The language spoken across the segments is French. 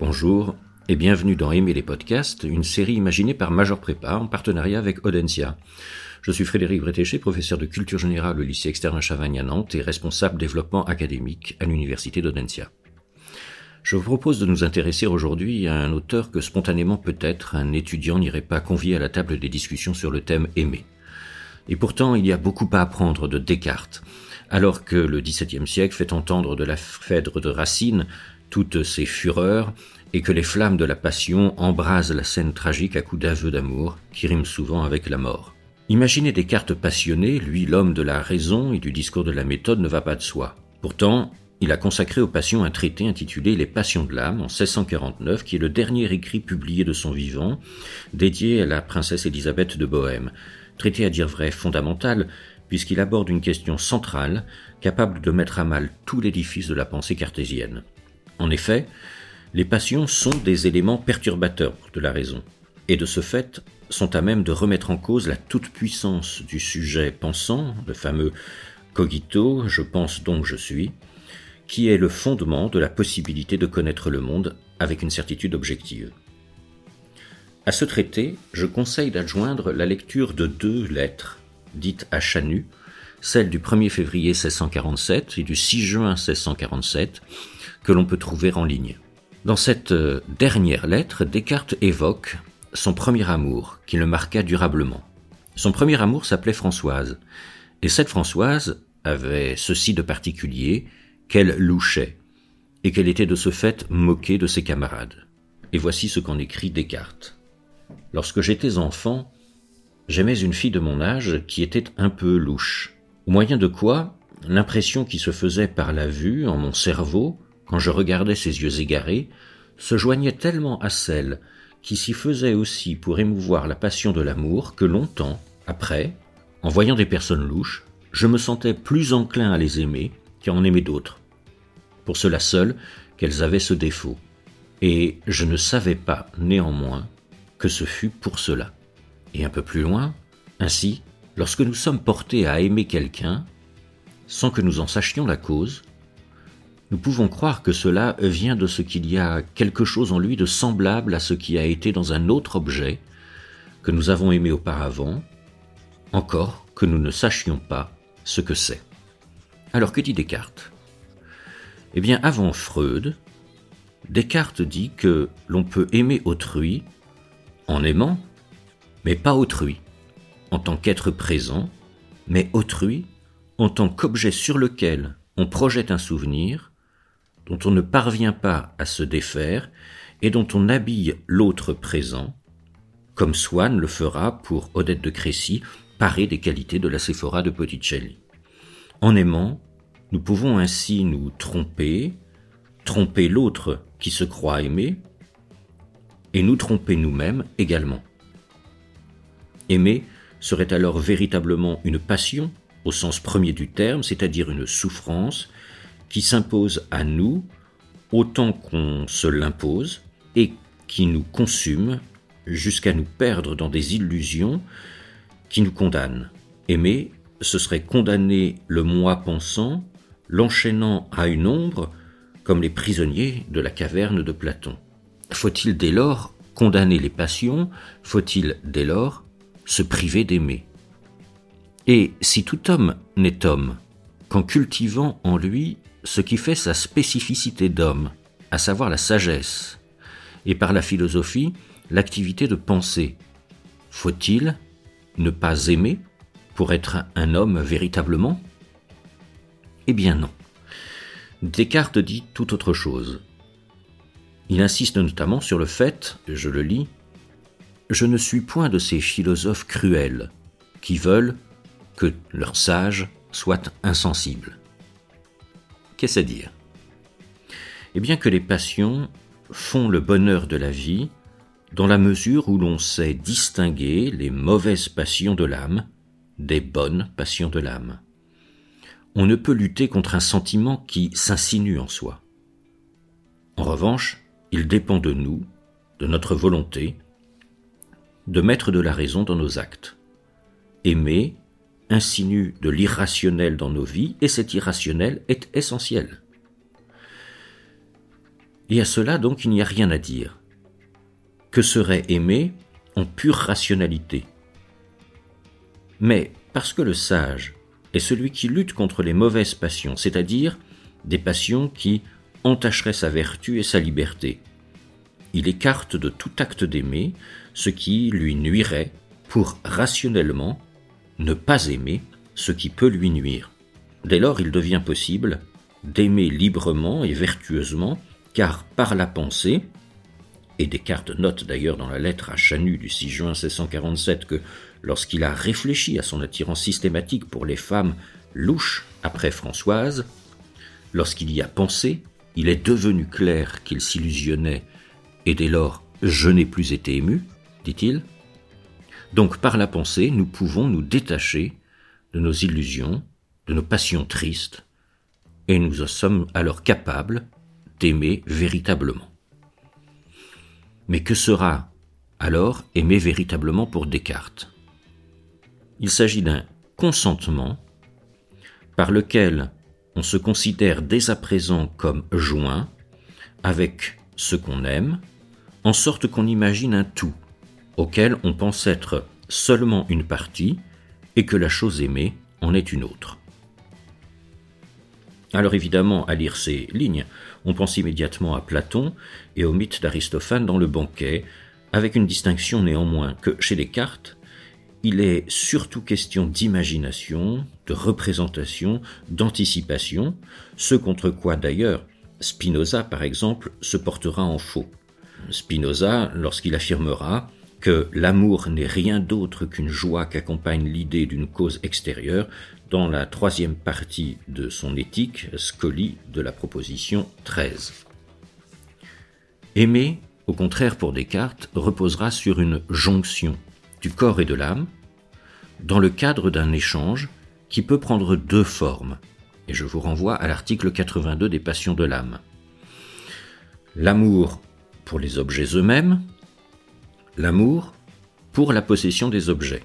Bonjour et bienvenue dans Aimer les podcasts, une série imaginée par Major Prépa en partenariat avec Audencia. Je suis Frédéric Bretéché, professeur de culture générale au lycée externe Chavagne à Nantes et responsable développement académique à l'université d'Audencia. Je vous propose de nous intéresser aujourd'hui à un auteur que spontanément peut-être un étudiant n'irait pas convier à la table des discussions sur le thème aimer. Et pourtant, il y a beaucoup à apprendre de Descartes, alors que le XVIIe siècle fait entendre de la Phèdre de Racine toutes ses fureurs et que les flammes de la passion embrasent la scène tragique à coups d'aveux d'amour qui riment souvent avec la mort. Imaginer Descartes passionné, lui l'homme de la raison et du discours de la méthode, ne va pas de soi. Pourtant, il a consacré aux passions un traité intitulé Les Passions de l'âme en 1649, qui est le dernier écrit publié de son vivant, dédié à la princesse Élisabeth de Bohême. Traité à dire vrai fondamental, puisqu'il aborde une question centrale, capable de mettre à mal tout l'édifice de la pensée cartésienne. En effet, les passions sont des éléments perturbateurs de la raison, et de ce fait sont à même de remettre en cause la toute-puissance du sujet pensant, le fameux cogito, je pense donc je suis, qui est le fondement de la possibilité de connaître le monde avec une certitude objective. À ce traité, je conseille d'adjoindre la lecture de deux lettres, dites à Chanu, celle du 1er février 1647 et du 6 juin 1647, que l'on peut trouver en ligne. Dans cette euh, dernière lettre, Descartes évoque son premier amour, qui le marqua durablement. Son premier amour s'appelait Françoise, et cette Françoise avait ceci de particulier qu'elle louchait, et qu'elle était de ce fait moquée de ses camarades. Et voici ce qu'en écrit Descartes. Lorsque j'étais enfant, j'aimais une fille de mon âge qui était un peu louche, au moyen de quoi l'impression qui se faisait par la vue en mon cerveau quand je regardais ses yeux égarés, se joignait tellement à celle qui s'y faisait aussi pour émouvoir la passion de l'amour que longtemps, après, en voyant des personnes louches, je me sentais plus enclin à les aimer qu'à en aimer d'autres. Pour cela seul qu'elles avaient ce défaut. Et je ne savais pas, néanmoins, que ce fut pour cela. Et un peu plus loin, ainsi, lorsque nous sommes portés à aimer quelqu'un, sans que nous en sachions la cause, nous pouvons croire que cela vient de ce qu'il y a quelque chose en lui de semblable à ce qui a été dans un autre objet que nous avons aimé auparavant, encore que nous ne sachions pas ce que c'est. Alors que dit Descartes? Eh bien, avant Freud, Descartes dit que l'on peut aimer autrui en aimant, mais pas autrui, en tant qu'être présent, mais autrui en tant qu'objet sur lequel on projette un souvenir, dont on ne parvient pas à se défaire et dont on habille l'autre présent, comme Swann le fera pour Odette de Crécy, parée des qualités de la Séphora de Botticelli. En aimant, nous pouvons ainsi nous tromper, tromper l'autre qui se croit aimer, et nous tromper nous-mêmes également. Aimer serait alors véritablement une passion, au sens premier du terme, c'est-à-dire une souffrance, qui s'impose à nous autant qu'on se l'impose et qui nous consume jusqu'à nous perdre dans des illusions qui nous condamnent. Aimer, ce serait condamner le moi pensant, l'enchaînant à une ombre, comme les prisonniers de la caverne de Platon. Faut-il dès lors condamner les passions Faut-il dès lors se priver d'aimer? Et si tout homme n'est homme qu'en cultivant en lui ce qui fait sa spécificité d'homme, à savoir la sagesse, et par la philosophie, l'activité de penser. Faut-il ne pas aimer pour être un homme véritablement? Eh bien non. Descartes dit tout autre chose. Il insiste notamment sur le fait, je le lis, Je ne suis point de ces philosophes cruels qui veulent que leurs sages soient insensibles. Qu'est-ce à dire? Eh bien que les passions font le bonheur de la vie dans la mesure où l'on sait distinguer les mauvaises passions de l'âme des bonnes passions de l'âme. On ne peut lutter contre un sentiment qui s'insinue en soi. En revanche, il dépend de nous, de notre volonté, de mettre de la raison dans nos actes. Aimer, insinue de l'irrationnel dans nos vies, et cet irrationnel est essentiel. Et à cela donc il n'y a rien à dire. Que serait aimer en pure rationalité Mais parce que le sage est celui qui lutte contre les mauvaises passions, c'est-à-dire des passions qui entacheraient sa vertu et sa liberté. Il écarte de tout acte d'aimer ce qui lui nuirait pour rationnellement ne pas aimer ce qui peut lui nuire. Dès lors, il devient possible d'aimer librement et vertueusement, car par la pensée, et Descartes note d'ailleurs dans la lettre à Chanu du 6 juin 1647 que lorsqu'il a réfléchi à son attirance systématique pour les femmes louches après Françoise, lorsqu'il y a pensé, il est devenu clair qu'il s'illusionnait, et dès lors je n'ai plus été ému, dit-il. Donc par la pensée, nous pouvons nous détacher de nos illusions, de nos passions tristes, et nous en sommes alors capables d'aimer véritablement. Mais que sera alors aimer véritablement pour Descartes? Il s'agit d'un consentement par lequel on se considère dès à présent comme joint avec ce qu'on aime, en sorte qu'on imagine un tout, auquel on pense être seulement une partie, et que la chose aimée en est une autre. Alors évidemment, à lire ces lignes, on pense immédiatement à Platon et au mythe d'Aristophane dans le banquet, avec une distinction néanmoins que chez Descartes, il est surtout question d'imagination, de représentation, d'anticipation, ce contre quoi d'ailleurs Spinoza, par exemple, se portera en faux. Spinoza, lorsqu'il affirmera que l'amour n'est rien d'autre qu'une joie qu'accompagne l'idée d'une cause extérieure, dans la troisième partie de son éthique, Scoli de la proposition 13. Aimer, au contraire pour Descartes, reposera sur une jonction du corps et de l'âme, dans le cadre d'un échange qui peut prendre deux formes, et je vous renvoie à l'article 82 des Passions de l'âme. L'amour pour les objets eux-mêmes, l'amour pour la possession des objets.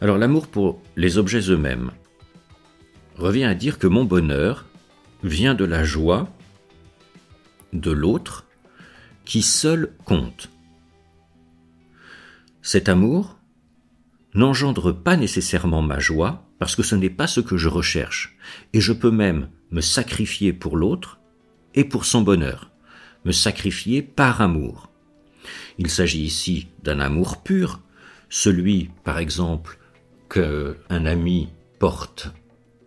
Alors l'amour pour les objets eux-mêmes revient à dire que mon bonheur vient de la joie de l'autre qui seul compte. Cet amour n'engendre pas nécessairement ma joie parce que ce n'est pas ce que je recherche et je peux même me sacrifier pour l'autre et pour son bonheur, me sacrifier par amour. Il s'agit ici d'un amour pur, celui, par exemple, qu'un ami porte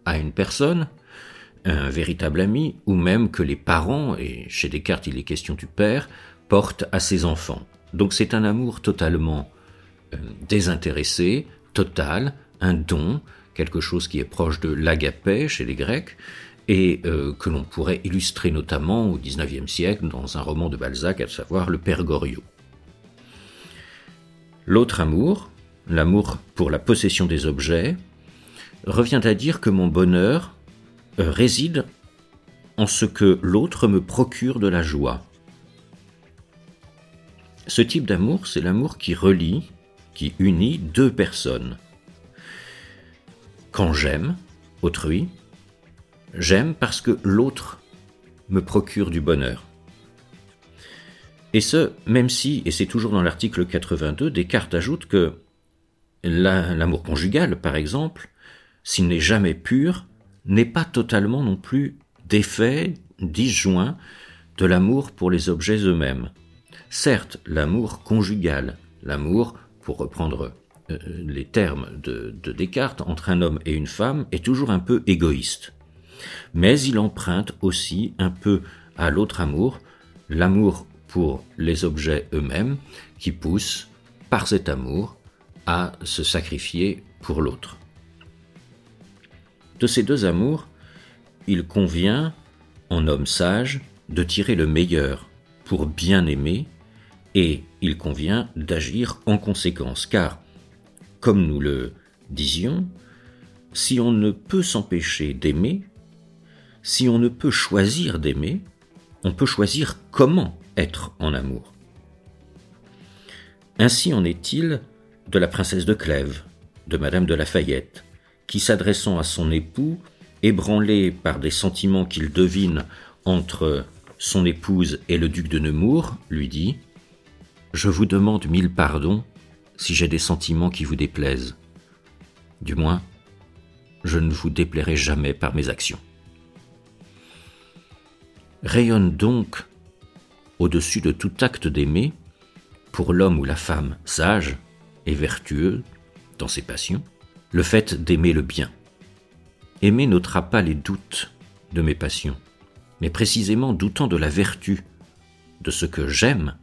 à une personne, un véritable ami, ou même que les parents, et chez Descartes il est question du père, portent à ses enfants. Donc c'est un amour totalement euh, désintéressé, total, un don, quelque chose qui est proche de l'agapé chez les Grecs, et euh, que l'on pourrait illustrer notamment au XIXe siècle dans un roman de Balzac, à savoir Le Père Goriot. L'autre amour, l'amour pour la possession des objets, revient à dire que mon bonheur euh, réside en ce que l'autre me procure de la joie. Ce type d'amour, c'est l'amour qui relie, qui unit deux personnes. Quand j'aime autrui, j'aime parce que l'autre me procure du bonheur. Et ce, même si, et c'est toujours dans l'article 82, Descartes ajoute que L'amour conjugal, par exemple, s'il n'est jamais pur, n'est pas totalement non plus défait, disjoint de l'amour pour les objets eux-mêmes. Certes, l'amour conjugal, l'amour, pour reprendre euh, les termes de, de, Descartes, entre un homme et une femme, est toujours un peu égoïste. Mais il emprunte aussi un peu à l'autre amour, l'amour pour les objets eux-mêmes, qui pousse, par cet amour, à se sacrifier pour l'autre. De ces deux amours, il convient, en homme sage, de tirer le meilleur pour bien aimer, et il convient d'agir en conséquence, car, comme nous le disions, si on ne peut s'empêcher d'aimer, si on ne peut choisir d'aimer, on peut choisir comment être en amour. Ainsi en est-il de la princesse de Clèves, de Madame de Lafayette, qui s'adressant à son époux, ébranlé par des sentiments qu'il devine entre son épouse et le duc de Nemours, lui dit Je vous demande mille pardons si j'ai des sentiments qui vous déplaisent. Du moins, je ne vous déplairai jamais par mes actions. Rayonne donc, au-dessus de tout acte d'aimer, pour l'homme ou la femme sage et vertueux dans ses passions, le fait d'aimer le bien. Aimer n'ôtera pas les doutes de mes passions, mais précisément doutant de la vertu, de ce que j'aime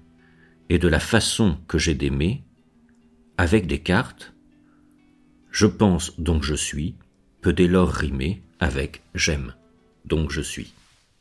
et de la façon que j'ai d'aimer, avec Descartes, je pense donc je suis, peut dès lors rimer avec j'aime donc je suis.